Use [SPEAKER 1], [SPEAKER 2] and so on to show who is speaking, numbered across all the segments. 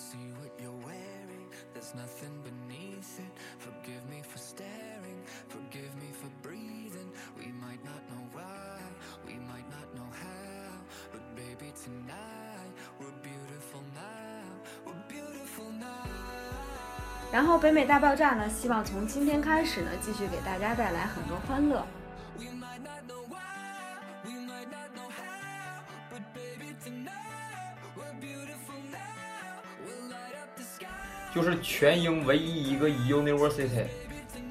[SPEAKER 1] see what you're wearing. There's nothing beneath it. Forgive me for staring. Forgive me for breathing. We might not know why. We might not know how. But baby, tonight we're beautiful now. We're beautiful now.
[SPEAKER 2] 然后北美大爆炸呢，希望从今天开始呢，继续给大家带来很多欢乐。
[SPEAKER 3] 就是全英唯一一个以 University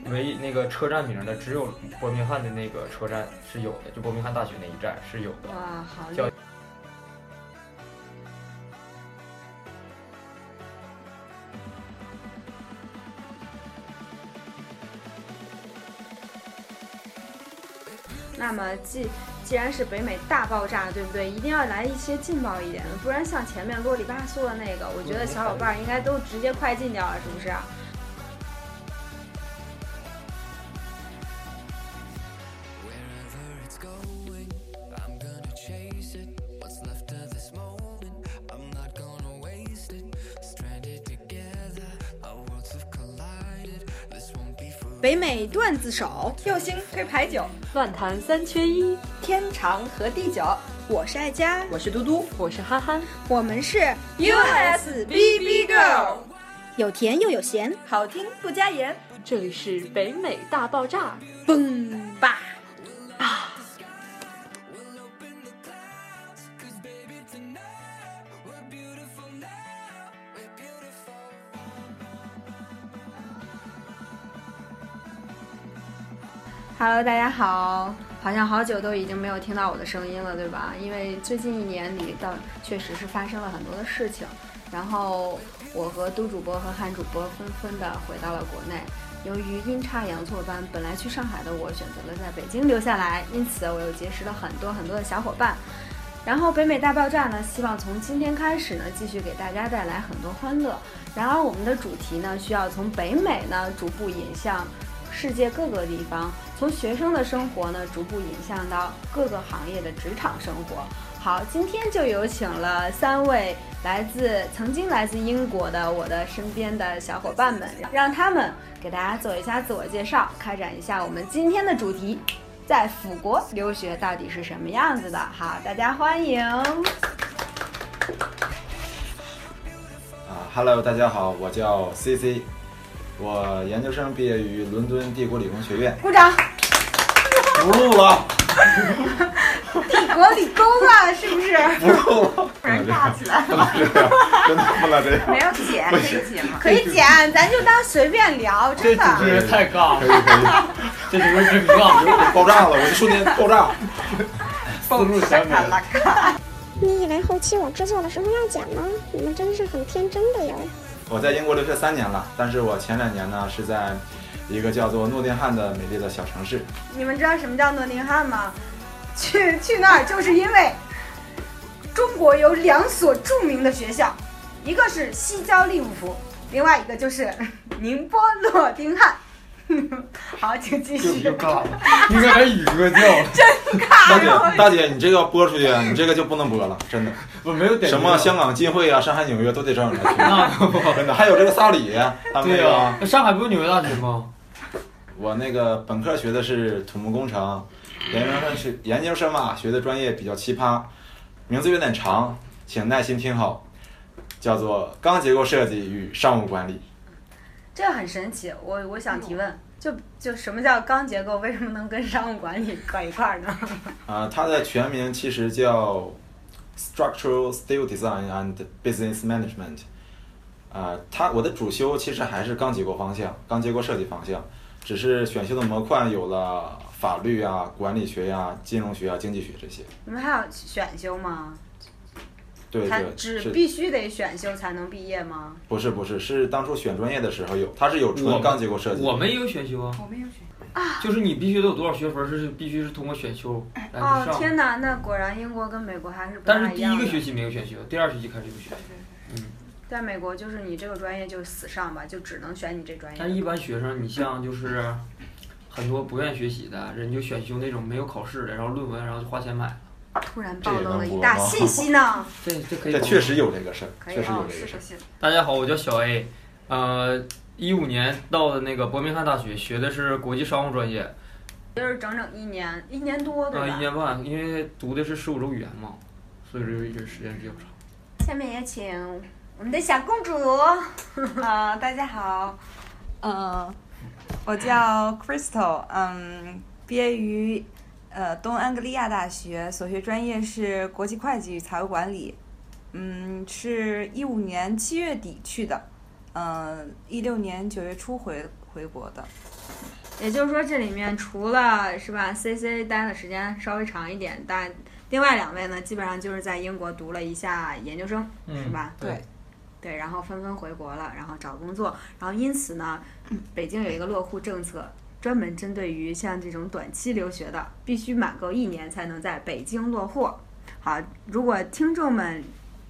[SPEAKER 3] 为那个车站名的，只有伯明翰的那个车站是有的，就伯明翰大学那一站是有的。
[SPEAKER 2] 哇，好厉
[SPEAKER 3] 叫
[SPEAKER 2] 害！那么既既然是北美大爆炸，对不对？一定要来一些劲爆一点的，不然像前面啰里吧嗦的那个，我觉得小伙伴应该都直接快进掉了，是不是？
[SPEAKER 4] 北美段子手，右星推牌九，
[SPEAKER 5] 乱弹三缺一，
[SPEAKER 4] 天长和地久。我是爱佳，
[SPEAKER 5] 我是嘟嘟，我是憨憨，
[SPEAKER 4] 我们是 USBB Girl，有甜又有咸，好听不加盐，
[SPEAKER 5] 这里是北美大爆炸。
[SPEAKER 4] 嘣吧！
[SPEAKER 2] Hello，大家好，好像好久都已经没有听到我的声音了，对吧？因为最近一年里，倒确实是发生了很多的事情。然后我和都主播和汉主播纷纷的回到了国内。由于阴差阳错般，本来去上海的我选择了在北京留下来，因此我又结识了很多很多的小伙伴。然后北美大爆炸呢，希望从今天开始呢，继续给大家带来很多欢乐。然而我们的主题呢，需要从北美呢逐步引向世界各个地方，从学生的生活呢逐步引向到各个行业的职场生活。好，今天就有请了三位来自曾经来自英国的我的身边的小伙伴们，让他们给大家做一下自我介绍，开展一下我们今天的主题。在辅国留学到底是什么样子的？好，大家欢迎。
[SPEAKER 6] 啊，Hello，大家好，我叫 CC，我研究生毕业于伦敦帝国理工学院。
[SPEAKER 2] 鼓掌。
[SPEAKER 6] 不录了，
[SPEAKER 2] 帝国理工啊，是不是？
[SPEAKER 6] 不录了，
[SPEAKER 4] 不然尬起来
[SPEAKER 6] 不能这样，真的不能这样。
[SPEAKER 4] 没有剪，可以剪吗？
[SPEAKER 2] 可以剪，咱就当随便聊，真的。
[SPEAKER 3] 这人太尬了，
[SPEAKER 6] 可以，
[SPEAKER 3] 这主持人真尬，
[SPEAKER 6] 爆炸了，我就瞬间爆炸。
[SPEAKER 3] 思路全没了。
[SPEAKER 7] 你以为后期我制作的时候要剪吗？你们真是很天真的哟。
[SPEAKER 6] 我在英国留学三年了，但是我前两年呢是在一个叫做诺丁汉的美丽的小城市。
[SPEAKER 2] 你们知道什么叫诺丁汉吗？去去那儿就是因为中国有两所著名的学校，一个是西交利物浦，另外一个就是宁波诺丁汉。好，请继续。
[SPEAKER 3] 就就尬了，应该把宇哥叫 了，
[SPEAKER 6] 大姐，大姐，你这个播出去，你这个就不能播了，真的。
[SPEAKER 3] 我没有点
[SPEAKER 6] 什么香港金会啊，上海、纽约都得找你来
[SPEAKER 3] 那
[SPEAKER 6] 听，真的。还有这个萨里，他们那个
[SPEAKER 3] 对呀，那上海不是纽约大学吗？
[SPEAKER 6] 我那个本科学的是土木工程，研究生学研究生嘛，学的专业比较奇葩，名字有点长，请耐心听好，叫做钢结构设计与商务管理。
[SPEAKER 2] 这个很神奇，我我想提问，就就什么叫钢结构？为什么能跟商务管理搁一块儿呢？
[SPEAKER 6] 啊、它的全名其实叫 Structural Steel Design and Business Management。啊、它我的主修其实还是钢结构方向，钢结构设计方向，只是选修的模块有了法律啊、管理学呀、金融学啊、经济学这些。
[SPEAKER 2] 你们还有选修吗？
[SPEAKER 6] 对
[SPEAKER 2] 才
[SPEAKER 6] 对，是
[SPEAKER 2] 只必须得选修才能毕业吗？
[SPEAKER 6] 不是不是是当初选专业的时候有，它是有
[SPEAKER 3] 我
[SPEAKER 6] 纯钢结构设计。
[SPEAKER 3] 我们也有选修啊，
[SPEAKER 4] 我们有选啊。
[SPEAKER 3] 就是你必须得有多少学分是必须是通过选修来上。
[SPEAKER 2] 天哪，那果然英国跟美国还是不
[SPEAKER 3] 但是
[SPEAKER 2] 太一样的。
[SPEAKER 3] 第一个学期没有选修，第二学期开始有选修。嗯，
[SPEAKER 2] 在美国就是你这个专业就死上吧，就只能选你这专业。
[SPEAKER 3] 但一般学生，你像就是很多不愿意学习的人，就选修那种没有考试的，然后论文然后就花钱买了。
[SPEAKER 2] 突然暴露了一大信息呢。
[SPEAKER 3] 这这可以播
[SPEAKER 6] 这确实有这个事儿，确实有
[SPEAKER 2] 哦，
[SPEAKER 6] 这个事儿。
[SPEAKER 3] 大家好，我叫小 A，呃，一五年到的那个伯明翰大学，学的是国际商务专业，
[SPEAKER 2] 就是整整一年，一年多，对
[SPEAKER 3] 呃，
[SPEAKER 2] 吧？
[SPEAKER 3] 一年半，因为读的是十五周语言嘛，所以这这时间比较长。
[SPEAKER 2] 下面也请我们的小公主。
[SPEAKER 8] 啊、大家好，呃，我叫 Crystal，嗯，毕业于呃东安格利亚大学，所学专业是国际会计与财务管理，嗯，是一五年七月底去的，嗯，一六年九月初回回国的。
[SPEAKER 2] 也就是说，这里面除了是吧，C C 待的时间稍微长一点，但另外两位呢，基本上就是在英国读了一下研究生，
[SPEAKER 3] 嗯
[SPEAKER 2] 是吧？
[SPEAKER 8] 对，
[SPEAKER 2] 对，然后纷纷回国了，然后找工作，然后因此呢，北京有一个落户政策，专门针对于像这种短期留学的，必须满够一年才能在北京落户。好，如果听众们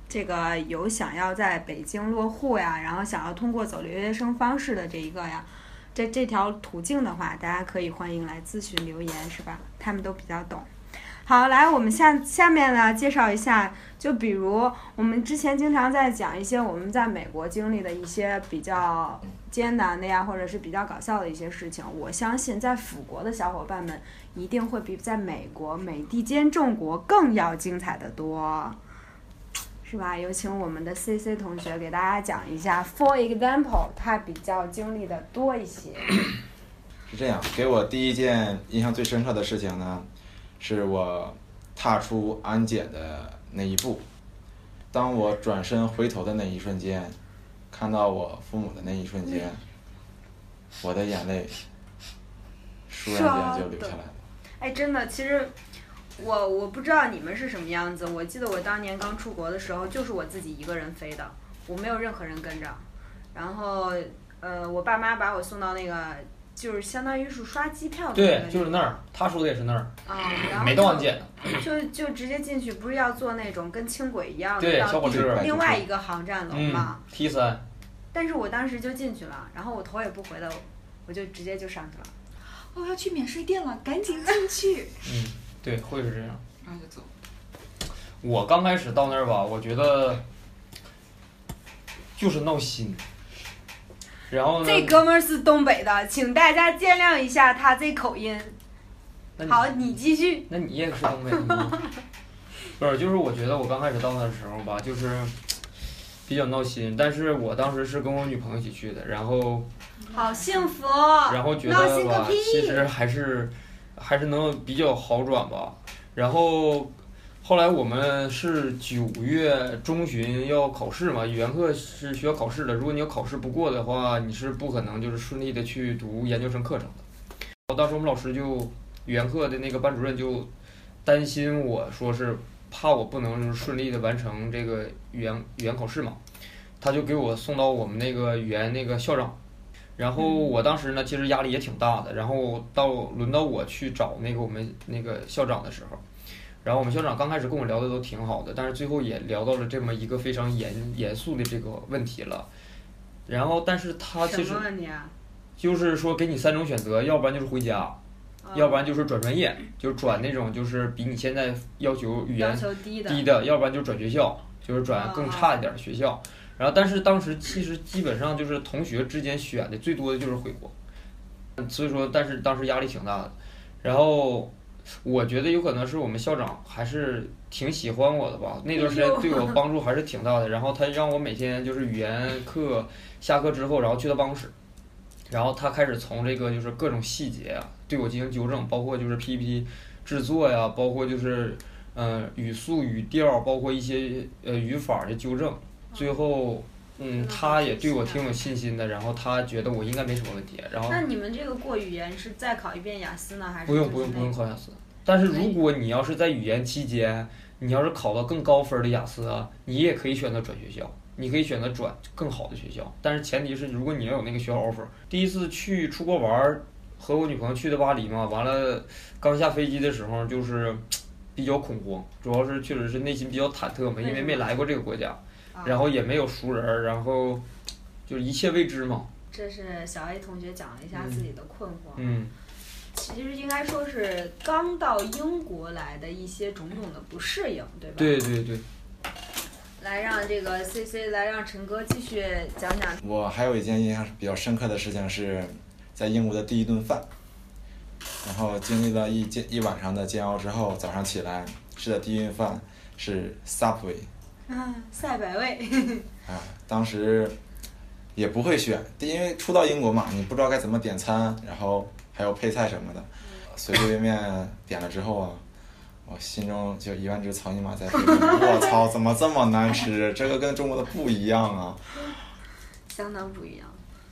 [SPEAKER 2] 这个有想要在北京落户呀，然后想要通过走留学生方式的这一个呀，这这条途径的话，大家可以欢迎来咨询留言，是吧？他们都比较懂。好，来，我们下下面呢介绍一下，就比如我们之前经常在讲一些我们在美国经历的一些比较艰难的呀，或者是比较搞笑的一些事情。我相信在辅国的小伙伴们一定会比在美国美利坚众国更要精彩的多，是吧？有请我们的 C C 同学给大家讲一下，For example，他比较经历的多一些。
[SPEAKER 6] 是这样，给我第一件印象最深刻的事情呢，是我踏出安检的那一步。当我转身回头的那一瞬间，看到我父母的那一瞬间，我的眼泪倏然间就流下来了。
[SPEAKER 2] 哎，真的，其实我我不知道你们是什么样子。我记得我当年刚出国的时候，就是我自己一个人飞的，我没有任何人跟着。然后，呃，我爸妈把我送到那个，就是相当于是刷机票的
[SPEAKER 3] 对，就是那儿，他说的也是那儿，
[SPEAKER 2] 啊，然后
[SPEAKER 3] 没到安
[SPEAKER 2] 就
[SPEAKER 3] 检呢。
[SPEAKER 2] 就就直接进去，不是要坐那种跟轻轨一样的
[SPEAKER 3] 对
[SPEAKER 2] 到第
[SPEAKER 3] 小火车
[SPEAKER 2] 另外一个航站楼
[SPEAKER 3] 嗯
[SPEAKER 2] 嘛。
[SPEAKER 3] ，T 三，
[SPEAKER 2] 但是我当时就进去了，然后我头也不回的，我就直接就上去了。
[SPEAKER 8] 哦，要去免税店了，赶紧进去，
[SPEAKER 3] 嗯，对，会是这样。
[SPEAKER 8] 然后就走。
[SPEAKER 3] 我刚开始到那儿吧，我觉得就是闹心。然后呢？
[SPEAKER 2] 这哥们儿是东北的，请大家见谅一下他这口音。好，你继续。
[SPEAKER 3] 那你也是东北的吗？不是，就是我觉得我刚开始到那的时候吧，就是比较闹心。但是我当时是跟我女朋友一起去的，然后
[SPEAKER 2] 好幸福。
[SPEAKER 3] 然后觉
[SPEAKER 2] 闹
[SPEAKER 3] 得吧，其实还是还是能比较好转吧。然后后来我们是九月中旬要考试嘛，语言课是需要考试的。如果你要考试不过的话，你是不可能就是顺利的去读研究生课程的。当时我们老师就语言课的那个班主任就担心我说是怕我不能顺利的完成这个语言语言考试嘛，他就给我送到我们那个语言那个校长。然后我当时呢，其实压力也挺大的。然后到轮到我去找那个我们那个校长的时候，然后我们校长刚开始跟我聊的都挺好的，但是最后也聊到了这么一个非常严严肃的这个问题了。然后，但是他其实？就是说给你三种选择，要不然就是回家，
[SPEAKER 2] 嗯
[SPEAKER 3] 要不然就是转专业，就是转那种就是比你现在要求语言
[SPEAKER 2] 低的。
[SPEAKER 3] 低的，要不然就转学校，就是转更差一点的学校。然后，但是当时其实基本上就是同学之间选的最多的就是回国，所以说，但是当时压力挺大的。然后我觉得有可能是我们校长还是挺喜欢我的吧，那段时间对我帮助还是挺大的。然后他让我每天就是语言课下课之后，然后去他办公室，然后他开始从这个就是各种细节啊对我进行纠正，包括就是 PPT 制作呀，包括就是嗯、呃语速、语调，包括一些呃语法的纠正。最后，嗯，他也对我挺有信心的，然后他觉得我应该没什么问题，然后
[SPEAKER 2] 那你们这个过语言是再考一遍雅思呢，还是是
[SPEAKER 3] 不用不用不用考雅思。但是如果你要是在语言期间，你要是考到更高分的雅思啊，你也可以选择转学校，你可以选择转更好的学校，但是前提是如果你要有那个学校 offer。第一次去出国玩儿，和我女朋友去的巴黎嘛，完了刚下飞机的时候就是比较恐慌，主要是确实是内心比较忐忑嘛，因为没来过这个国家，
[SPEAKER 2] 啊
[SPEAKER 3] 然后也没有熟人儿，然后就一切未知嘛。
[SPEAKER 2] 这是小 A 同学讲了一下自己的困惑。
[SPEAKER 3] 嗯，
[SPEAKER 2] 其实应该说是刚到英国来的一些种种的不适应，对吧？
[SPEAKER 3] 对对对，
[SPEAKER 2] 来让这个 C C 来让陈哥继续讲讲。
[SPEAKER 6] 我还有一件印象比较深刻的事情是，在英国的第一顿饭，然后经历了一煎一晚上的煎熬之后，早上起来吃的第一顿饭是 Subway
[SPEAKER 2] 啊，赛百味。
[SPEAKER 6] 啊，当时也不会选，因为初到英国嘛，你不知道该怎么点餐，然后还有配菜什么的，随随便便点了之后啊，我心中就一万只草泥马在飞奔。我操，怎么这么难吃？这个跟中国的不一样啊！
[SPEAKER 2] 相当不一样。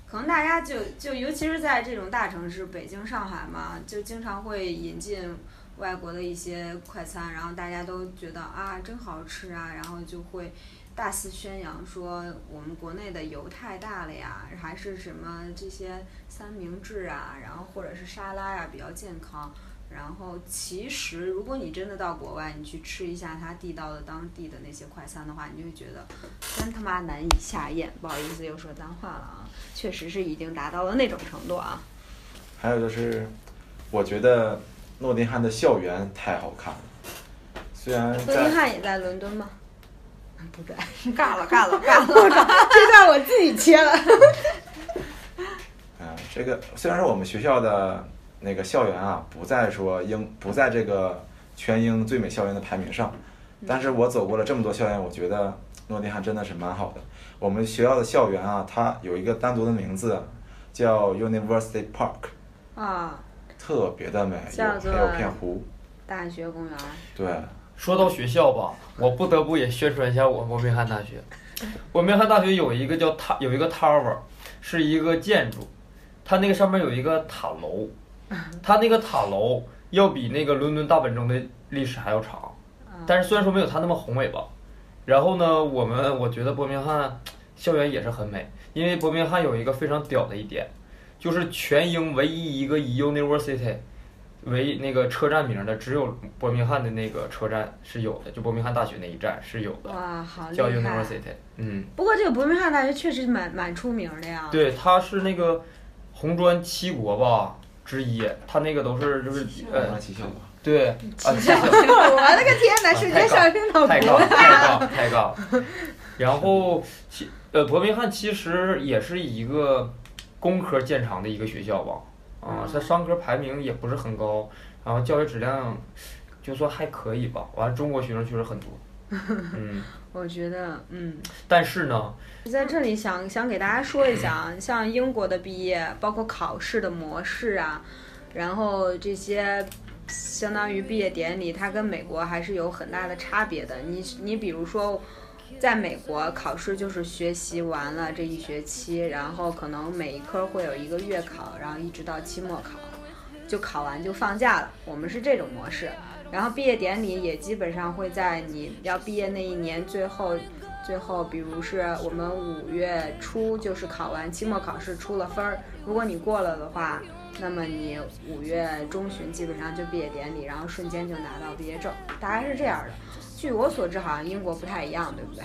[SPEAKER 2] 可能大家就就尤其是在这种大城市，北京、上海嘛，就经常会引进外国的一些快餐，然后大家都觉得啊真好吃啊，然后就会大肆宣扬说我们国内的油太大了呀，还是什么这些三明治啊，然后或者是沙拉呀比较健康。然后其实如果你真的到国外，你去吃一下它地道的当地的那些快餐的话，你就会觉得真他妈难以下咽。不好意思，又说脏话了啊，确实是已经达到了那种程度啊。
[SPEAKER 6] 还有就是，我觉得诺丁汉的校园太好看了。虽然
[SPEAKER 2] 诺丁
[SPEAKER 6] 在
[SPEAKER 2] 汉也在伦敦吗？不在，
[SPEAKER 8] 尬了尬了 尬了！
[SPEAKER 2] 这段我自己切了。
[SPEAKER 6] 嗯，这个虽然说我们学校的那个校园啊，不在说英不在这个全英最美校园的排名上，但是我走过了这么多校园，我觉得诺丁汉真的是蛮好的。我们学校的校园啊，它有一个单独的名字，叫 University Park，
[SPEAKER 2] 啊，
[SPEAKER 6] 特别的美，
[SPEAKER 2] 叫做
[SPEAKER 6] 还有片湖。
[SPEAKER 2] 大学公园。
[SPEAKER 6] 对，
[SPEAKER 3] 说到学校吧，我不得不也宣传一下我伯明翰大学。伯明翰大学有一个叫塔，有一个 tower，是一个建筑，它那个上面有一个塔楼，它那个塔楼要比那个伦敦大本钟的历史还要长，但是虽然说没有它那么宏伟吧。然后呢，我们我觉得伯明翰校园也是很美，因为伯明翰有一个非常屌的一点，就是全英唯一一个以 University 为那个车站名的，只有伯明翰的那个车站是有的，就伯明翰大学那一站是有的，
[SPEAKER 2] 哇，好厉
[SPEAKER 3] 叫！University。嗯，
[SPEAKER 2] 不过这个伯明翰大学确实蛮蛮出名的呀。
[SPEAKER 3] 对，它是那个红砖七国吧之一，它那个都是就是呃。对，啊，
[SPEAKER 2] 气象，我的个天哪，瞬间上升到
[SPEAKER 3] 太杠
[SPEAKER 2] 国
[SPEAKER 3] 太高太杠。然后其呃，伯明翰其实也是一个工科建厂的一个学校吧，啊，它商科排名也不是很高，然后教学质量就说还可以吧。完了，中国学生确实很多，嗯，
[SPEAKER 2] 我觉得，嗯，
[SPEAKER 3] 但是呢，
[SPEAKER 2] 在这里想想给大家说一下啊，像英国的毕业，包括考试的模式啊，然后这些相当于毕业典礼，它跟美国还是有很大的差别的。你你比如说，在美国考试就是学习完了这一学期，然后可能每一科会有一个月考，然后一直到期末考，就考完就放假了。我们是这种模式。然后毕业典礼也基本上会在你要毕业那一年最后，最后比如是我们五月初就是考完期末考试出了分儿，如果你过了的话，那么你五月中旬基本上就毕业典礼，然后瞬间就拿到毕业证，大概是这样的。据我所知，好像英国不太一样，对不对？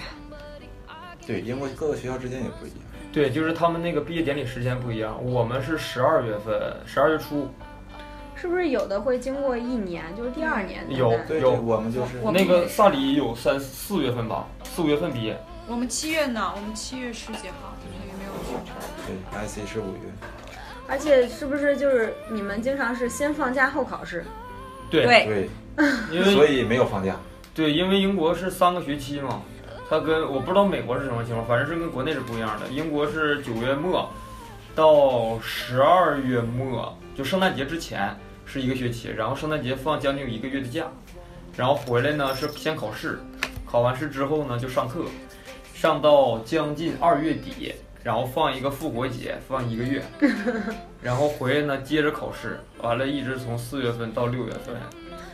[SPEAKER 6] 对，英国各个学校之间也不一样。
[SPEAKER 3] 对，就是他们那个毕业典礼时间不一样，我们是十二月份，十二月初，
[SPEAKER 2] 是不是有的会经过一年，就是第二年
[SPEAKER 3] 有
[SPEAKER 2] 对
[SPEAKER 6] 对，
[SPEAKER 3] 有
[SPEAKER 6] 我们就是
[SPEAKER 2] 我们
[SPEAKER 3] 那个萨里有三四月份吧，四五月份毕业。
[SPEAKER 9] 我们七月呢，我们七月十几号，所以没有去。
[SPEAKER 6] 对，IC 是五月。
[SPEAKER 2] 而且是不是就是你们经常是先放假后考试？
[SPEAKER 3] 对，
[SPEAKER 8] 对
[SPEAKER 6] 对，
[SPEAKER 3] 因为
[SPEAKER 6] 所以没有放假。
[SPEAKER 3] 对，因为英国是三个学期嘛，它跟我不知道美国是什么情况，反正是跟国内是不一样的。英国是九月末到十二月末，就圣诞节之前是一个学期，然后圣诞节放将近一个月的假，然后回来呢是先考试，考完试之后呢就上课，上到将近二月底，然后放一个复活节，放一个月，然后回来呢接着考试，完了一直从四月份到六月份。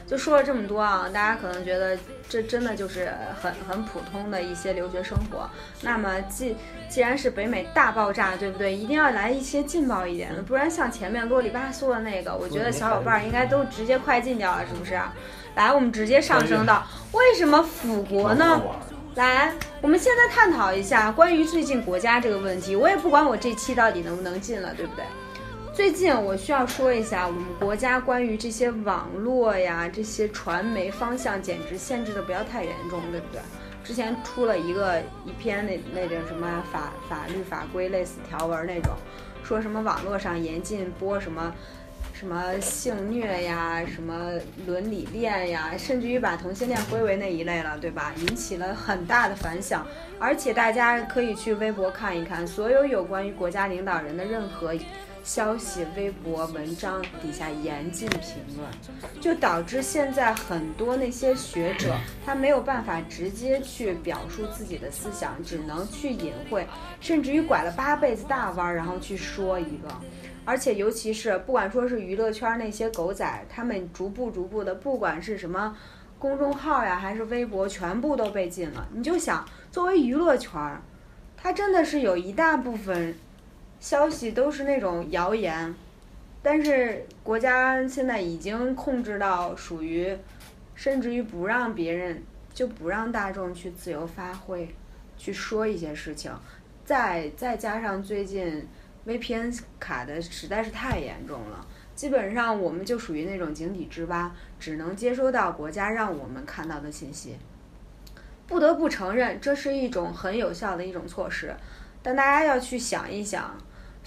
[SPEAKER 2] 就说了这么多啊，大家可能觉得这真的就是很很普通的一些留学生活。那么既既然是北美大爆炸，对不对？一定要来一些劲爆一点的，不然像前面啰里吧嗦的那个，我觉得小伙伴儿应该都直接快进掉了，是不是？来，我们直接上升到为什么腐国呢？来，我们现在探讨一下关于最近国家这个问题。我也不管我这期到底能不能进了，对不对？最近我需要说一下，我们国家关于这些网络呀、这些传媒方向，简直限制的不要太严重，对不对？之前出了一个一篇那那种什么法法律法规类似条文那种，说什么网络上严禁播什么什么性虐呀、什么伦理恋呀，甚至于把同性恋归为那一类了，对吧？引起了很大的反响，而且大家可以去微博看一看，所有有关于国家领导人的任何。消息、微博、文章底下严禁评论，就导致现在很多那些学者他没有办法直接去表述自己的思想，只能去隐晦，甚至于拐了八辈子大弯儿，然后去说一个。而且尤其是不管说是娱乐圈那些狗仔，他们逐步逐步的，不管是什么公众号呀，还是微博，全部都被禁了。你就想，作为娱乐圈儿，它真的是有一大部分。消息都是那种谣言，但是国家现在已经控制到属于，甚至于不让别人就不让大众去自由发挥，去说一些事情。再再加上最近 VPN 卡的实在是太严重了，基本上我们就属于那种井底之蛙，只能接收到国家让我们看到的信息。不得不承认，这是一种很有效的一种措施，但大家要去想一想。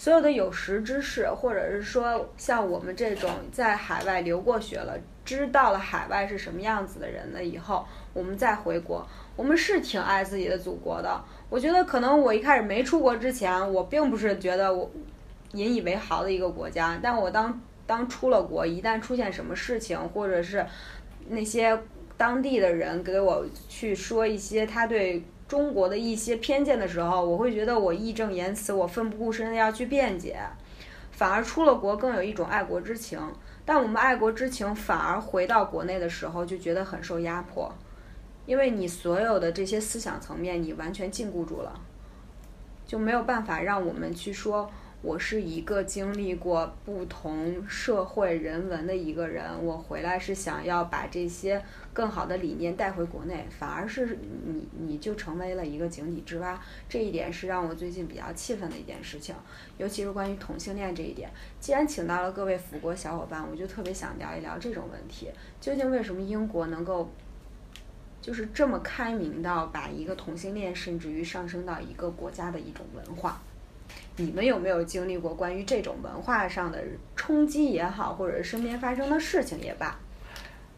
[SPEAKER 2] 所有的有识之士，或者是说像我们这种在海外留过学了，知道了海外是什么样子的人了以后，我们再回国，我们是挺爱自己的祖国的。我觉得可能我一开始没出国之前，我并不是觉得我引以为豪的一个国家，但我当当出了国，一旦出现什么事情，或者是那些当地的人给我去说一些他对。中国的一些偏见的时候，我会觉得我义正言辞，我奋不顾身的要去辩解，反而出了国更有一种爱国之情。但我们爱国之情反而回到国内的时候就觉得很受压迫，因为你所有的这些思想层面你完全禁锢住了，就没有办法让我们去说。我是一个经历过不同社会人文的一个人，我回来是想要把这些更好的理念带回国内，反而是你你就成为了一个井底之蛙，这一点是让我最近比较气愤的一件事情，尤其是关于同性恋这一点。既然请到了各位辅国小伙伴，我就特别想聊一聊这种问题，究竟为什么英国能够就是这么开明到把一个同性恋甚至于上升到一个国家的一种文化？你们有没有经历过关于这种文化上的冲击也好，或者身边发生的事情也罢？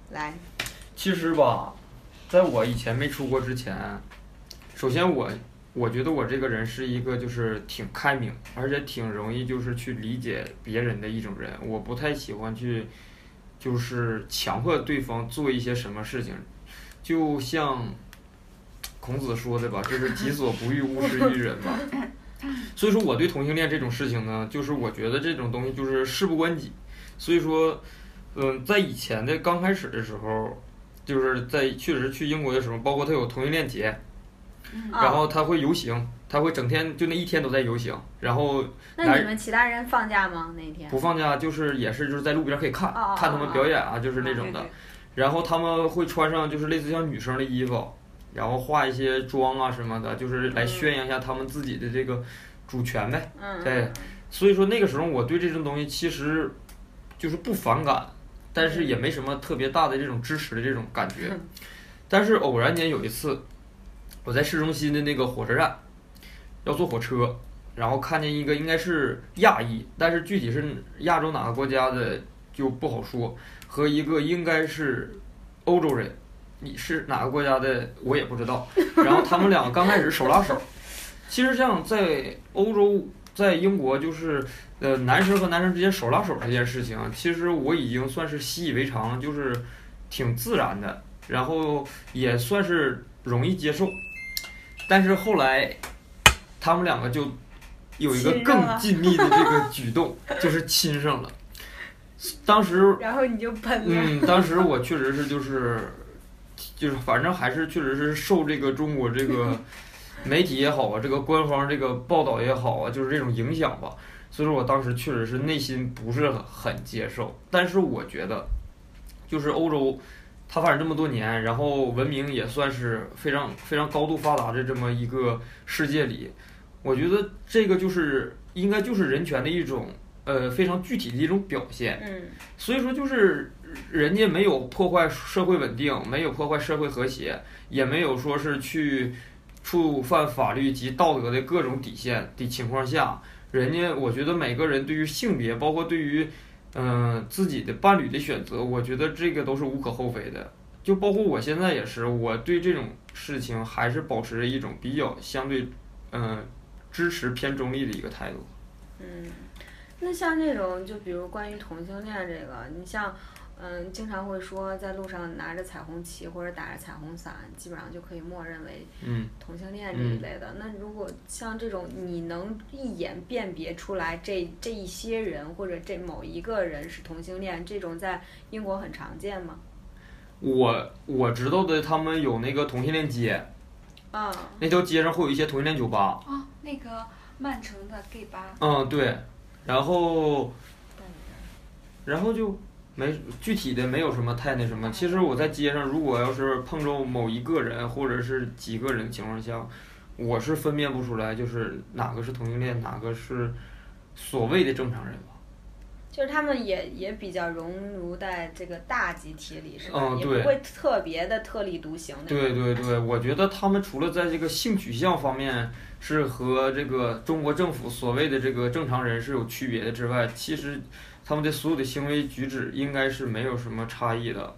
[SPEAKER 2] 来，
[SPEAKER 3] 其实吧，在我以前没出国之前，首先我我觉得我这个人是一个就是挺开明，而且挺容易就是去理解别人的一种人。我不太喜欢去就是强迫对方做一些什么事情，就像孔子说的吧，就是己所不欲，勿施于人吧。所以说，我对同性恋这种事情呢，就是我觉得这种东西就是事不关己。所以说，嗯，在以前的刚开始的时候，就是在确实去英国的时候，包括他有同性恋节，然后他会游行，他会整天就那一天都在游行。然后，
[SPEAKER 2] 那你们其他人放假吗？那一天？
[SPEAKER 3] 不放假，就是也是就是在路边可以看看他们表演啊，就是那种的。然后他们会穿上就是类似像女生的衣服。然后化一些妆啊什么的，就是来宣扬一下他们自己的这个主权呗。对，所以说那个时候我对这种东西其实就是不反感，但是也没什么特别大的这种支持的这种感觉。但是偶然间有一次，我在市中心的那个火车站要坐火车，然后看见一个应该是亚裔，但是具体是亚洲哪个国家的就不好说，和一个应该是欧洲人。你是哪个国家的？我也不知道。然后他们两个刚开始手拉手。其实像在欧洲，在英国，就是呃，男生和男生之间手拉手这件事情，其实我已经算是习以为常，就是挺自然的，然后也算是容易接受。但是后来，他们两个就有一个更紧密的这个举动，就是亲上了。当时，
[SPEAKER 2] 然后你就喷了。
[SPEAKER 3] 嗯，当时我确实是就是。就是反正还是确实是受这个中国这个媒体也好啊，这个官方这个报道也好啊，就是这种影响吧。所以说我当时确实是内心不是很接受。但是我觉得，就是欧洲，它发展这么多年，然后文明也算是非常非常高度发达的这么一个世界里，我觉得这个就是应该就是人权的一种呃非常具体的一种表现。
[SPEAKER 2] 嗯
[SPEAKER 3] 所以说，就是人家没有破坏社会稳定，没有破坏社会和谐，也没有说是去触犯法律及道德的各种底线的情况下，人家我觉得每个人对于性别，包括对于嗯、自己的伴侣的选择，我觉得这个都是无可厚非的。就包括我现在也是，我对这种事情还是保持着一种比较相对嗯、支持偏中立的一个态度。
[SPEAKER 2] 嗯，那像这种，就比如关于同性恋这个，你像，嗯，经常会说在路上拿着彩虹旗或者打着彩虹伞，基本上就可以默认为
[SPEAKER 3] 嗯
[SPEAKER 2] 同性恋这一类的。那如果像这种，你能一眼辨别出来这这一些人或者这某一个人是同性恋，这种在英国很常见吗？
[SPEAKER 3] 我我知道的，他们有那个同性恋街，
[SPEAKER 2] 嗯，
[SPEAKER 3] 那条街上会有一些同性恋酒吧。
[SPEAKER 9] 哦，那个曼城的 gay 吧，
[SPEAKER 3] 嗯，对，然后，然后就没具体的没有什么太那什么。其实我在街上，如果要是碰着某一个人或者是几个人的情况下，我是分辨不出来，就是哪个是同性恋，哪个是所谓的正常人吧。
[SPEAKER 2] 就是他们也也比较融入在这个大集体里，是吧？
[SPEAKER 3] 嗯对
[SPEAKER 2] 也不会特别的特立独行。
[SPEAKER 3] 对对对，我觉得他们除了在这个性取向方面是和这个中国政府所谓的这个正常人是有区别的之外，其实他们的所有的行为举止应该是没有什么差异的。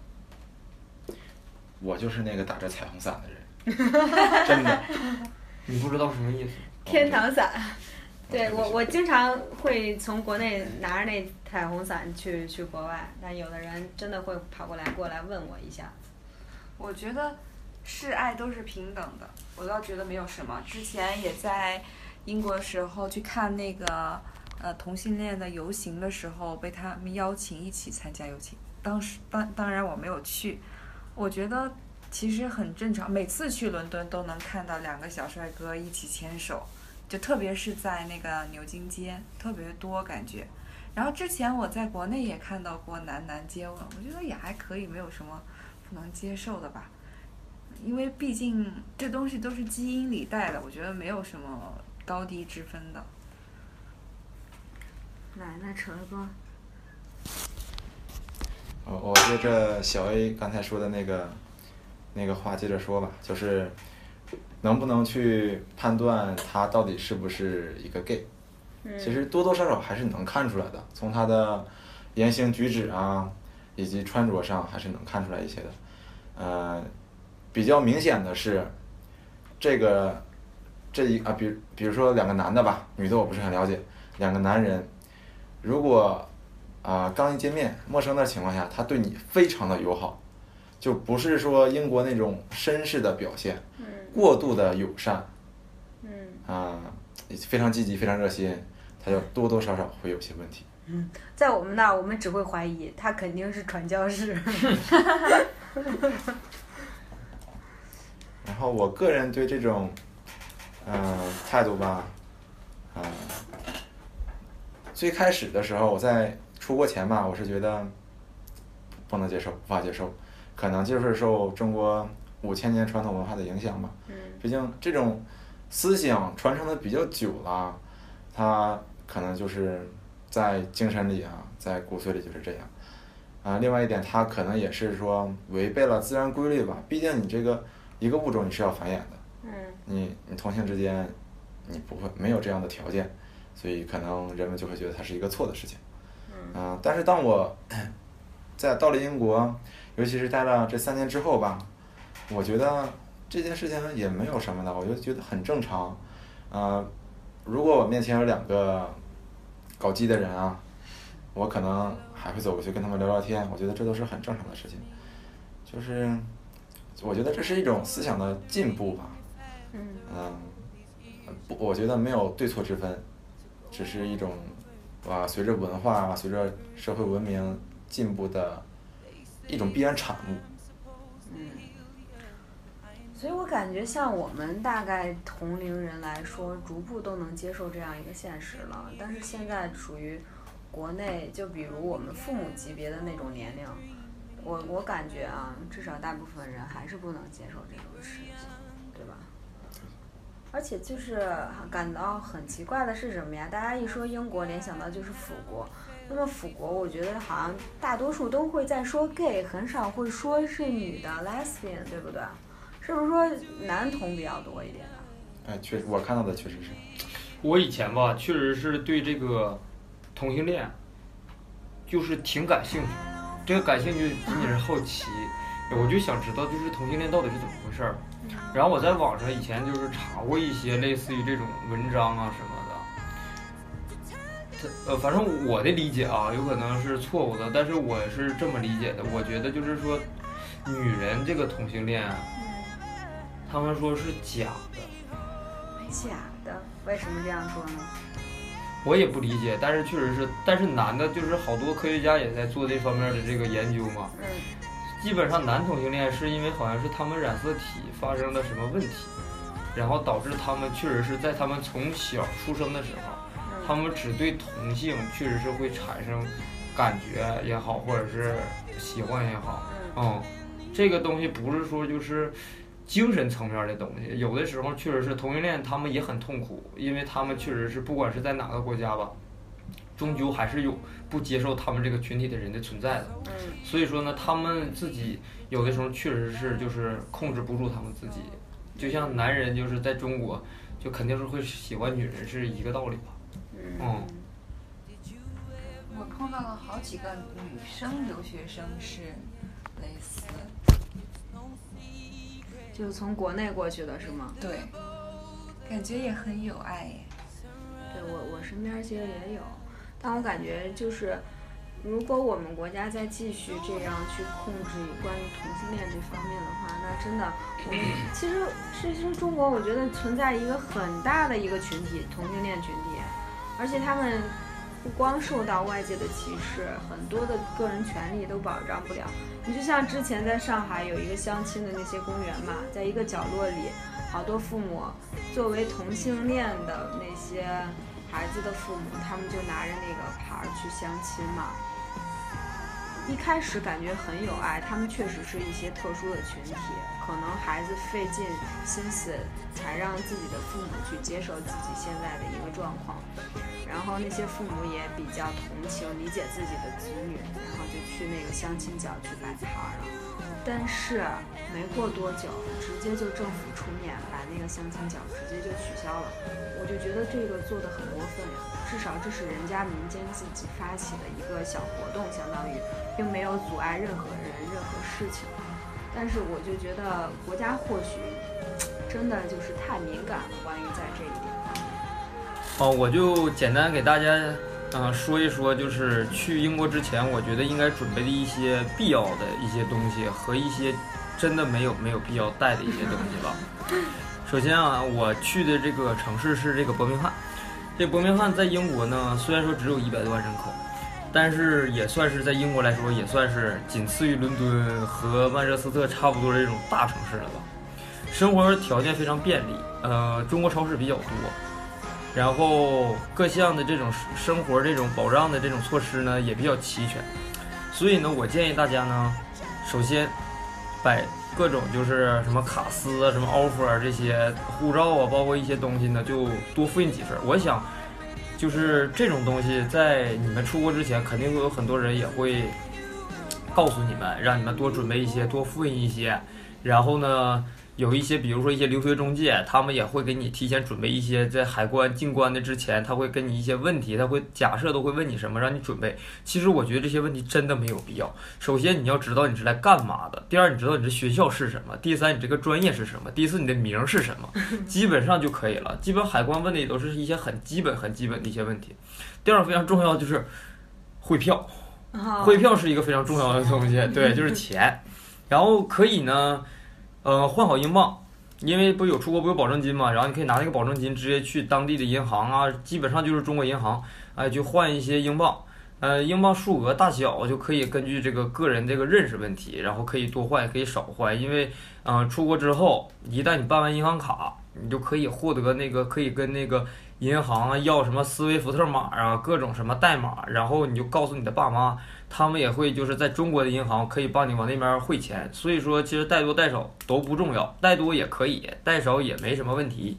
[SPEAKER 6] 我就是那个打着彩虹伞的人，真的。
[SPEAKER 3] 你不知道什么意思？
[SPEAKER 2] 天堂伞。对我，我经常会从国内拿着那彩虹伞去去国外，但有的人真的会跑过来过来问我一下。
[SPEAKER 8] 我觉得是爱都是平等的，我倒觉得没有什么。之前也在英国的时候去看那个呃同性恋的游行的时候，被他们邀请一起参加游行。当时当当然我没有去，我觉得其实很正常。每次去伦敦都能看到两个小帅哥一起牵手，就特别是在那个牛津街特别多感觉。然后之前我在国内也看到过男男接吻，我觉得也还可以，没有什么不能接受的吧。因为毕竟这东西都是基因里带的，我觉得没有什么高低之分的。
[SPEAKER 2] 来，那扯了哥，
[SPEAKER 6] 我我接着小 A 刚才说的那个那个话接着说吧，就是能不能去判断他到底是不是一个 gay？
[SPEAKER 2] 嗯
[SPEAKER 6] 其实多多少少还是能看出来的，从他的言行举止啊，以及穿着上还是能看出来一些的。呃，比较明显的是，这个这一啊，比比如说两个男的吧，女的我不是很了解，两个男人，如果啊、刚一见面陌生的情况下，他对你非常的友好，就不是说英国那种绅士的表现，
[SPEAKER 2] 嗯
[SPEAKER 6] 过度的友善，
[SPEAKER 2] 嗯，
[SPEAKER 6] 啊、非常积极，非常热心，他就多多少少会有些问题。
[SPEAKER 2] 在我们那儿，我们只会怀疑他肯定是传教士。
[SPEAKER 6] 然后我个人对这种，嗯、态度吧，嗯、最开始的时候我在出国前吧，我是觉得不能接受，无法接受，可能就是受中国五千年传统文化的影响吧。
[SPEAKER 2] 嗯
[SPEAKER 6] 毕竟这种思想传承的比较久了，它可能就是在精神里啊，在骨髓里就是这样。啊，另外一点，它可能也是说违背了自然规律吧。毕竟你这个一个物种你是要繁衍的，
[SPEAKER 2] 嗯
[SPEAKER 6] 你你同性之间，你不会没有这样的条件，所以可能人们就会觉得它是一个错的事情。
[SPEAKER 2] 嗯
[SPEAKER 6] 啊，但是当我 在到了英国，尤其是待了这三年之后吧，我觉得这件事情也没有什么的，我就觉得很正常。呃，如果我面前有两个搞基的人啊，我可能还会走过去跟他们聊聊天，我觉得这都是很正常的事情。就是我觉得这是一种思想的进步吧。
[SPEAKER 2] 嗯
[SPEAKER 6] 嗯，不，我觉得没有对错之分，只是一种啊，随着文化、随着社会文明进步的一种必然产物。
[SPEAKER 2] 嗯。所以我感觉像我们大概同龄人来说，逐步都能接受这样一个现实了。但是现在属于国内，就比如我们父母级别的那种年龄，我我感觉啊，至少大部分人还是不能接受这种事，而且就是感到很奇怪的是什么呀？大家一说英国，联想到就是腐国。那么腐国，我觉得好像大多数都会在说 gay，很少会说是女的 lesbian，对不对？是不是说男同比较多一点啊？
[SPEAKER 6] 哎，确实，我看到的确实是。
[SPEAKER 3] 我以前吧，确实是对这个同性恋，就是挺感兴趣。这个感兴趣仅仅是好奇，我就想知道就是同性恋到底是怎么回事儿。然后我在网上以前就是查过一些类似于这种文章啊什么的。它呃，反正我的理解啊，有可能是错误的，但是我是这么理解的。我觉得就是说，女人这个同性恋，他们说是假的。
[SPEAKER 2] 假的？为什么这样说呢？
[SPEAKER 3] 我也不理解，但是确实是，但是男的，就是好多科学家也在做这方面的这个研究嘛。
[SPEAKER 2] 嗯。
[SPEAKER 3] 基本上男同性恋是因为好像是他们染色体发生了什么问题，然后导致他们确实是在他们从小出生的时候，他们只对同性确实是会产生感觉也好，或者是喜欢也好，嗯，这个东西不是说就是精神层面的东西，有的时候确实是同性恋，他们也很痛苦，因为他们确实是不管是在哪个国家吧。终究还是有不接受他们这个群体的人的存在的，所以说呢，他们自己有的时候确实是就是控制不住他们自己，就像男人就是在中国，就肯定是会喜欢女人是一个道理吧，嗯。
[SPEAKER 8] 我碰到了好几个女生留学生是类似，
[SPEAKER 2] 就是从国内过去的是吗？
[SPEAKER 8] 对，感觉也很有爱耶。
[SPEAKER 2] 对我我身边其实也有。但我感觉就是，如果我们国家再继续这样去控制关于同性恋这方面的话，那真的，我们 其实其实中国我觉得存在一个很大的一个群体同性恋群体，而且他们不光受到外界的歧视，很多的个人权利都保障不了。你就像之前在上海有一个相亲的那些公园嘛，在一个角落里，好多父母作为同性恋的那些。孩子的父母，他们就拿着那个牌儿去相亲嘛。一开始感觉很有爱，他们确实是一些特殊的群体，可能孩子费尽心思才让自己的父母去接受自己现在的一个状况，然后那些父母也比较同情、理解自己的子女，然后就去那个相亲角去摆摊了。但是没过多久，直接就政府出面把那个相亲角直接就取消了。我就觉得这个做的很过分呀，至少这是人家民间自己发起的一个小活动，相当于。并没有阻碍任何人、任何事情，但是我就觉得国家或许真的就是太敏感了，关于在这一点方面。
[SPEAKER 3] 哦，我就简单给大家嗯说一说，就是去英国之前，我觉得应该准备的一些必要的一些东西和一些真的没有没有必要带的一些东西吧。首先啊，我去的这个城市是这个伯明翰，这伯明翰在英国呢，虽然说只有一百多万人口。但是也算是在英国来说，也算是仅次于伦敦和曼彻斯特差不多的这种大城市了吧。生活条件非常便利，呃，中国超市比较多，然后各项的这种生活这种保障的这种措施呢也比较齐全。所以呢，我建议大家呢，首先把各种就是什么卡司啊、什么 offer 这些护照啊，包括一些东西呢，就多复印几份。我想。就是这种东西，在你们出国之前，肯定会有很多人也会告诉你们，让你们多准备一些，多复印一些，然后呢。有一些，比如说一些留学中介，他们也会给你提前准备一些，在海关进关的之前，他会跟你一些问题，他会假设都会问你什么，让你准备。其实我觉得这些问题真的没有必要。首先你要知道你是来干嘛的，第二你知道你这学校是什么，第三你这个专业是什么，第四你的名是什么，基本上就可以了。基本海关问的也都是一些很基本、很基本的一些问题。第二非常重要就是汇票，汇票是一个非常重要的东西，对，就是钱。然后可以呢。呃，换好英镑，因为不有出国不有保证金嘛，然后你可以拿那个保证金直接去当地的银行啊，基本上就是中国银行，哎，就换一些英镑，呃，英镑数额大小就可以根据这个个人这个认识问题，然后可以多换可以少换，因为，嗯，出国之后，一旦你办完银行卡，你就可以获得那个可以跟那个银行要什么斯威夫特码啊，各种什么代码，然后你就告诉你的爸妈。他们也会就是在中国的银行可以帮你往那边汇钱，所以说其实带多带少都不重要，带多也可以，带少也没什么问题。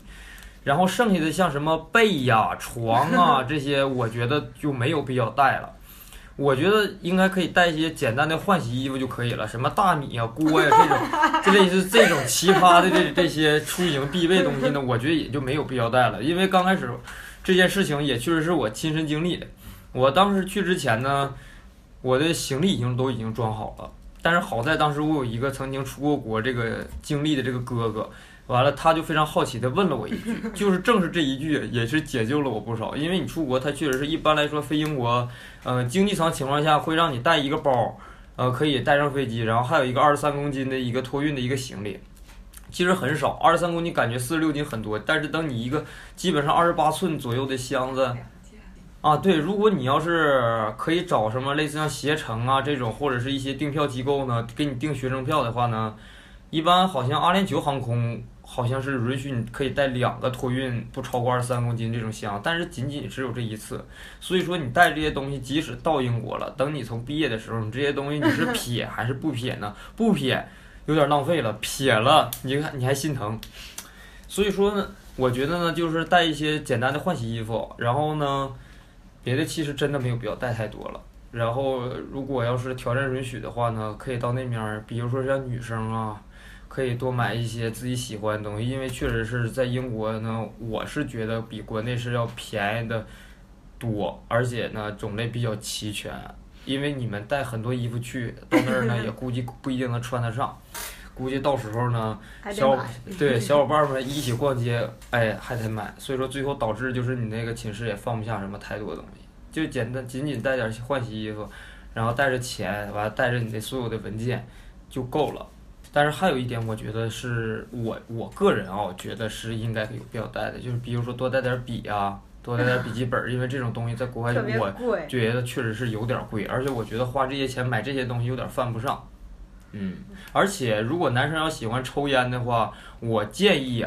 [SPEAKER 3] 然后剩下的像什么被呀、床啊 这些，我觉得就没有必要带了。我觉得应该可以带一些简单的换洗衣服就可以了，什么大米啊、锅呀这种，这类似这种奇葩的这这些出行必备东西呢，我觉得也就没有必要带了。因为刚开始这件事情也确实是我亲身经历的。我当时去之前呢，我的行李已经都已经装好了，但是好在当时我有一个曾经出过国这个经历的这个哥哥。完了，他就非常好奇的问了我一句，就是正是这一句，也是解救了我不少。因为你出国，他确实是一般来说飞英国，呃，经济舱情况下会让你带一个包，呃，可以带上飞机，然后还有一个二十三公斤的一个托运的一个行李，其实很少，二十三公斤感觉四十六斤很多，但是等你一个基本上二十八寸左右的箱子，啊，对，如果你要是可以找什么类似像携程啊这种，或者是一些订票机构呢，给你订学生票的话呢，一般好像阿联酋航空。好像是允许你可以带两个托运不超过二十三公斤这种箱，但是仅仅只有这一次。所以说你带这些东西，即使到英国了，等你从毕业的时候，你这些东西你是 撇还是不撇呢？不撇有点浪费了，撇了你看你还心疼。所以说呢，我觉得呢，就是带一些简单的换洗衣服，然后呢，别的其实真的没有必要带太多了。然后如果要是条件允许的话呢，可以到那边，比如说像女生啊。可以多买一些自己喜欢的东西，因为确实是在英国呢，我是觉得比国内是要便宜的多，而且呢种类比较齐全。因为你们带很多衣服去到那儿呢，也估计不一定能穿得上，估计到时候呢，小对小伙伴们一起逛街，哎还得买，所以说最后导致就是你那个寝室也放不下什么太多东西，就简单仅仅带点换洗衣服，然后带着钱，完了带着你的所有的文件就够了。但是还有一点，我觉得是我我个人啊，觉得是应该有必要带的，就是比如说多带点笔啊，多带点笔记本，因为这种东西在国外我觉得确实是有点贵，而且我觉得花这些钱买这些东西有点犯不上。嗯，而且如果男生要喜欢抽烟的话，我建议，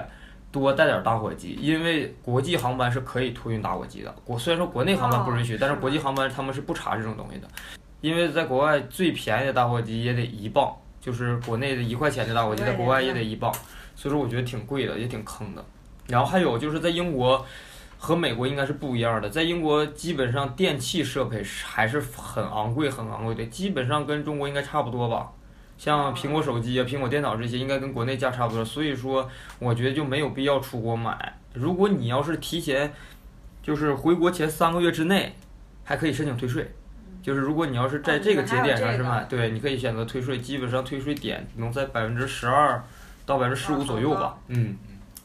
[SPEAKER 3] 多带点打火机，因为国际航班是可以托运打火机的。国虽然说国内航班不允许，但是国际航班他们是不查这种东西的，因为在国外最便宜的打火机也得一磅。就是国内的一块钱的打火机，在国外也得一磅，所以说我觉得挺贵的，也挺坑的。然后还有就是在英国和美国应该是不一样的，在英国基本上电器设备还是很昂贵、很昂贵的，基本上跟中国应该差不多吧。像苹果手机啊、苹果电脑这些，应该跟国内价差不多。所以说，我觉得就没有必要出国买。如果你要是提前，就是回国前三个月之内，还可以申请退税。就是如果你要是在这个节点上是吧？对，你可以选择退税，基本上退税点能在百分之十二到百分之十五左右吧。嗯，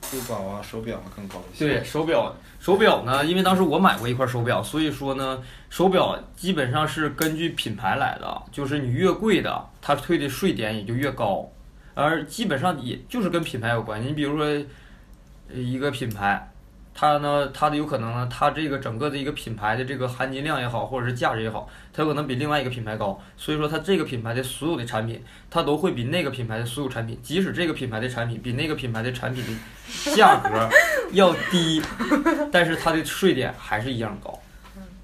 [SPEAKER 6] 珠宝啊、手表更高一些。
[SPEAKER 3] 对，手表，手表呢，因为当时我买过一块手表，所以说呢，手表基本上是根据品牌来的，就是你越贵的，它退的税点也就越高，而基本上也就是跟品牌有关系。你比如说，一个品牌。它呢，它的有可能呢，它这个整个的一个品牌的这个含金量也好，或者是价值也好，它有可能比另外一个品牌高。所以说，它这个品牌的所有的产品，它都会比那个品牌的所有产品，即使这个品牌的产品比那个品牌的产品的 价格要低，但是它的税点还是一样高。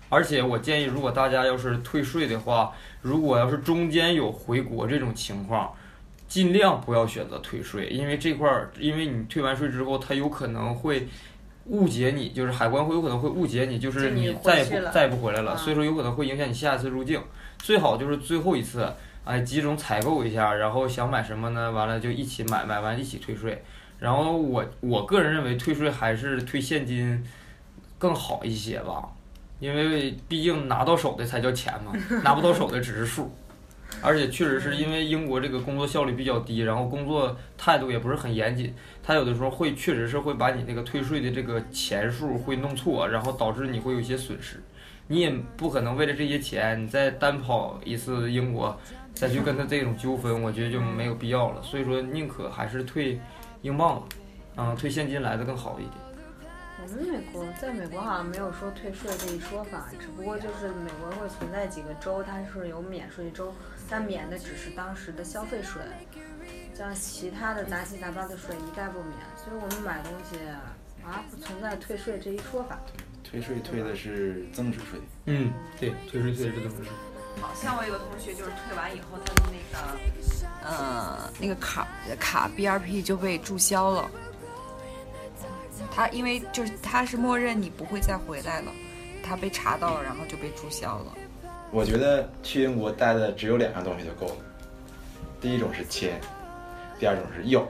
[SPEAKER 3] 而且我建议，如果大家要是退税的话，如果要是中间有回国这种情况，尽量不要选择退税，因为这块儿，因为你退完税之后，它有可能会。误解你，就是海关会有可能会误解你，就是你再也不再也不回来了，所以说有可能会影响你下一次入境。最好就是最后一次，哎，集中采购一下，然后想买什么呢？完了就一起买，买完一起退税。然后我我个人认为退税还是退现金更好一些吧，因为毕竟拿到手的才叫钱嘛，拿不到手的只是数。而且确实是因为英国这个工作效率比较低，然后工作态度也不是很严谨，他有的时候会确实是会把你那个退税的这个钱数会弄错，然后导致你会有一些损失。你也不可能为了这些钱，你再单跑一次英国，再去跟他这种纠纷，我觉得就没有必要了。所以说，宁可还是退英镑，嗯，退现金来的更好一点。
[SPEAKER 2] 我们美国在美国好像没有说退税这一说法，只不过就是美国会存在几个州，它是有免税州，但免的只是当时的消费税，像其他的杂七杂八的税一概不免。所以我们买东西啊，不存在退税这一说法。
[SPEAKER 6] 退税退的是增值税。
[SPEAKER 3] 嗯，对，退税退的是增值税。
[SPEAKER 8] 好像我有个同学就是退完以后，他的那个，呃，那个卡卡 B R P 就被注销了。他因为就是他是默认你不会再回来了，他被查到了，然后就被注销了。
[SPEAKER 6] 我觉得去英国待的只有两样东西就够了，第一种是钱，第二种是药。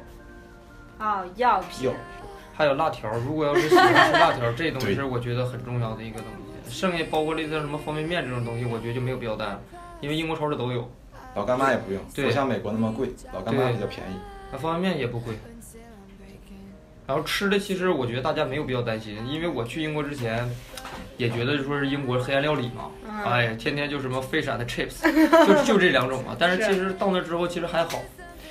[SPEAKER 2] 哦，药品
[SPEAKER 6] 药。
[SPEAKER 3] 还有辣条，如果要是喜欢吃辣条，这东西是我觉得很重要的一个东西。剩下包括类似什么方便面这种东西，我觉得就没有必要带了，因为英国超市都有。
[SPEAKER 6] 老干妈也不用，不像美国那么贵，老干妈
[SPEAKER 3] 对
[SPEAKER 6] 比较便宜。
[SPEAKER 3] 那方便面也不贵。然后吃的，其实我觉得大家没有必要担心，因为我去英国之前，也觉得说是英国黑暗料理嘛，
[SPEAKER 2] 嗯
[SPEAKER 3] 哎呀，天天就什么 fish and chips，就就这两种嘛。但是其实到那之后，其实还好。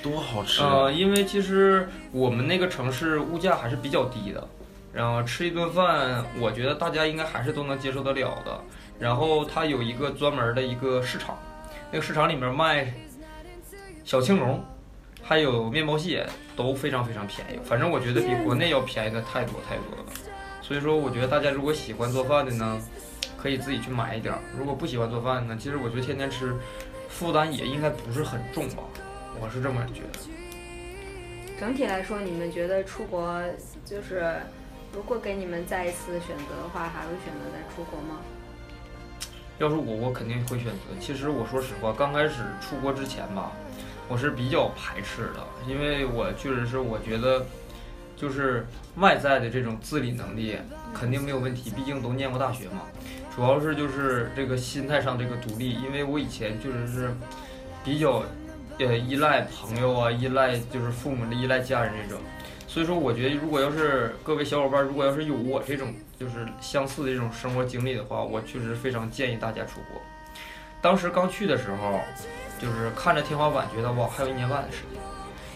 [SPEAKER 6] 多好吃
[SPEAKER 3] 呃，因为其实我们那个城市物价还是比较低的，然后吃一顿饭，我觉得大家应该还是都能接受得了的。然后它有一个专门的一个市场，那个市场里面卖小青龙，还有面包蟹都非常非常便宜，反正我觉得比国内要便宜的太多太多了。所以说，我觉得大家如果喜欢做饭的呢，可以自己去买一点儿；如果不喜欢做饭呢，其实我觉得天天吃，负担也应该不是很重吧，我是这么觉得。
[SPEAKER 2] 整体来说，你们觉得出国就是，如果给你们再一次选择的话，还会选择再出国吗？
[SPEAKER 3] 要是我，我肯定会选择。其实我说实话，刚开始出国之前吧，我是比较排斥的，因为我确实是我觉得，就是外在的这种自理能力肯定没有问题，毕竟都念过大学嘛。主要是就是这个心态上这个独立，因为我以前确实是比较呃依赖朋友啊，依赖就是父母的依赖家人这种。所以说，我觉得如果要是各位小伙伴，如果要是有我这种就是相似的这种生活经历的话，我确实非常建议大家出国。当时刚去的时候，就是看着天花板，觉得哇，还有一年半的时间，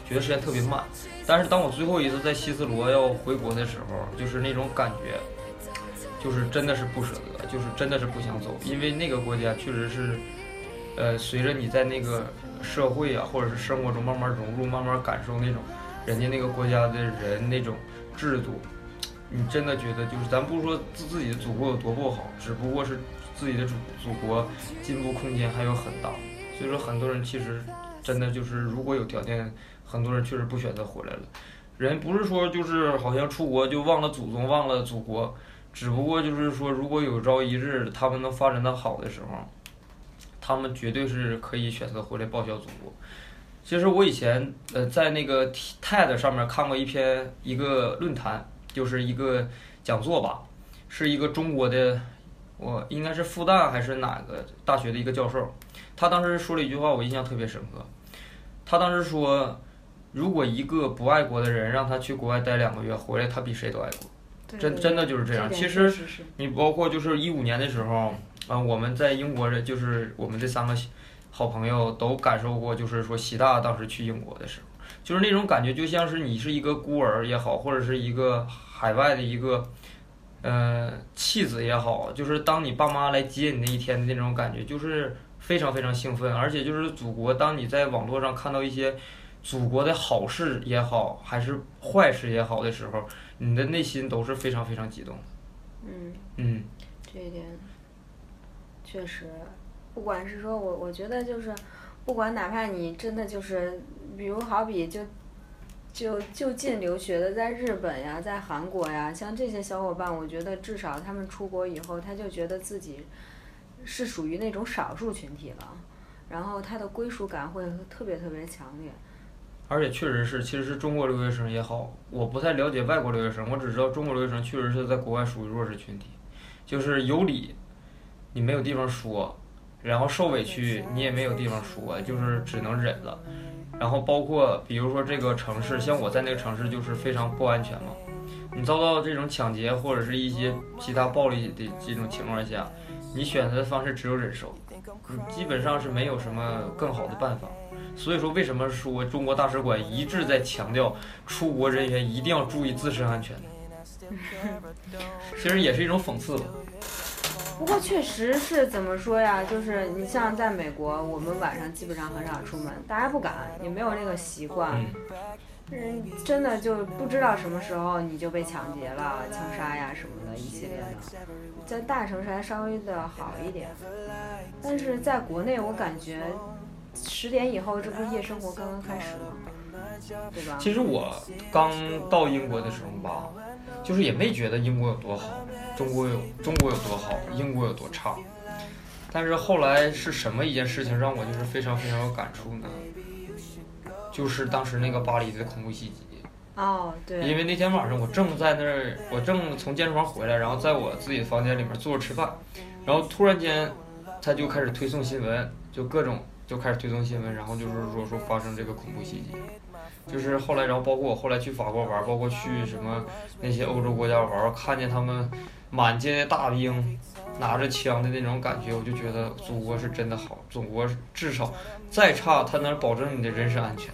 [SPEAKER 3] 觉得时间特别慢。但是当我最后一次在希斯罗要回国的时候，就是那种感觉，就是真的是不舍得，就是真的是不想走，因为那个国家确实是，呃，随着你在那个社会啊，或者是生活中慢慢融入，慢慢感受那种人家那个国家的人那种制度，你真的觉得就是咱不说自自己的祖国有多不好，只不过是自己的祖祖国进步空间还有很大，所以说很多人其实真的就是如果有条件，很多人确实不选择回来了。人不是说就是好像出国就忘了祖宗忘了祖国，只不过就是说如果有朝一日他们能发展的好的时候，他们绝对是可以选择回来报效祖国。其实我以前呃在那个 TED 上面看过一篇一个论坛，就是一个讲座吧，是一个中国的，我应该是复旦还是哪个大学的一个教授，他当时说了一句话，我印象特别深刻。他当时说，如果一个不爱国的人让他去国外待两个月，回来他比谁都爱国。真真的就是这样。其实你包括就是一五年的时候，啊、我们在英国这就是我们这三个好朋友都感受过，就是说习大当时去英国的时候，就是那种感觉，就像是你是一个孤儿也好，或者是一个海外的一个呃弃子也好，就是当你爸妈来接你那一天的那种感觉，就是非常非常兴奋，而且就是祖国，当你在网络上看到一些祖国的好事也好，还是坏事也好的时候，你的内心都是非常非常激动。
[SPEAKER 2] 嗯，
[SPEAKER 3] 嗯，
[SPEAKER 2] 这一点确实，不管是说我，我觉得就是，不管哪怕你真的就是，比如好比就。就就近留学的，在日本呀，在韩国呀，像这些小伙伴，我觉得至少他们出国以后，他就觉得自己是属于那种少数群体了，然后他的归属感会特别特别强烈。
[SPEAKER 3] 而且确实是，其实是中国留学生也好，我不太了解外国留学生，我只知道中国留学生确实是在国外属于弱势群体，就是有理你没有地方说，然后受委屈你也没有地方说，就是只能忍了。然后包括比如说这个城市，像我在那个城市就是非常不安全嘛，你遭到这种抢劫或者是一些其他暴力的这种情况下，你选择的方式只有忍受，你基本上是没有什么更好的办法。所以说，为什么说中国大使馆一致在强调出国人员一定要注意自身安全呢？其实也是一种讽刺吧。
[SPEAKER 2] 不过确实是怎么说呀？就是你像在美国，我们晚上基本上很少出门，大家不敢，也没有那个习惯。嗯，真的就不知道什么时候你就被抢劫了、枪杀呀什么的一系列的。在大城市还稍微的好一点，但是在国内我感觉十点以后，这不是夜生活刚刚开始吗？对吧？
[SPEAKER 3] 其实我刚到英国的时候吧，就是也没觉得英国有多好，中国有中国有多好，英国有多差。但是后来是什么一件事情让我就是非常非常有感触呢？就是当时那个巴黎的恐怖袭击。
[SPEAKER 2] 哦，对。
[SPEAKER 3] 因为那天晚上我正在那儿，我正从健身房回来，然后在我自己的房间里面坐着吃饭，然后突然间他就开始推送新闻，就各种就开始推送新闻，然后就是说说发生这个恐怖袭击。就是后来，然后包括我后来去法国玩，包括去什么那些欧洲国家玩，看见他们满街的大兵拿着枪的那种感觉，我就觉得祖国是真的好，祖国至少再差，他能保证你的人身安全。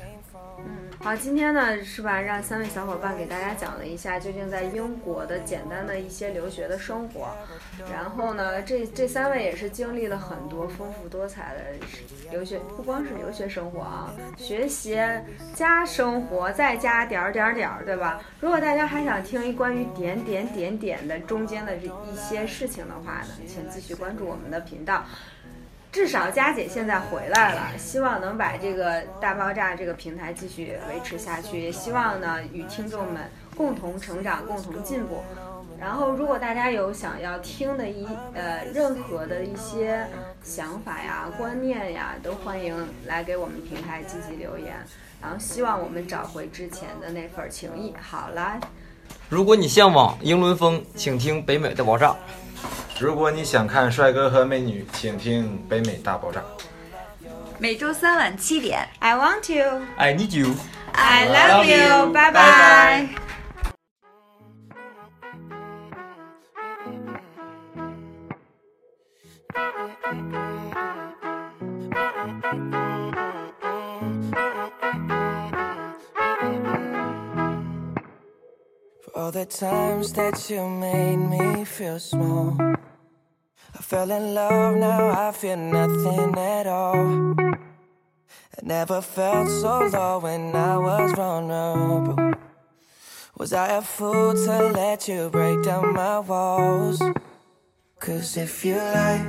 [SPEAKER 2] 好，今天呢是吧？让三位小伙伴给大家讲了一下究竟在英国的简单的一些留学的生活。然后呢，这这三位也是经历了很多丰富多彩的留学，不光是留学生活啊，学习加生活再加点儿点儿点儿，对吧？如果大家还想听一关于点点点点的中间的这一些事情的话呢，请继续关注我们的频道。至少佳姐现在回来了，希望能把这个大爆炸这个平台继续维持下去，也希望呢与听众们共同成长、共同进步。然后，如果大家有想要听的一呃任何的一些想法呀、观念呀，都欢迎来给我们平台积极留言。然后，希望我们找回之前的那份情谊。好了，
[SPEAKER 10] 如果你向往英伦风，请听北美的爆炸。
[SPEAKER 6] 如果你想看帅哥和美女，请听《北美大爆炸》。
[SPEAKER 8] 每周三晚七点
[SPEAKER 2] ，I want you,
[SPEAKER 10] I need you,
[SPEAKER 2] I love you，拜拜。
[SPEAKER 1] For all the times that you made me feel small. Fell in love, now I feel nothing at all. I never felt so low when I was vulnerable. Was I a fool to let you break down my walls? Cause if you like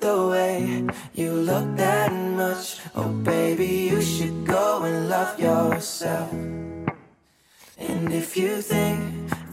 [SPEAKER 1] the way you look that much, oh baby, you should go and love yourself. And if you think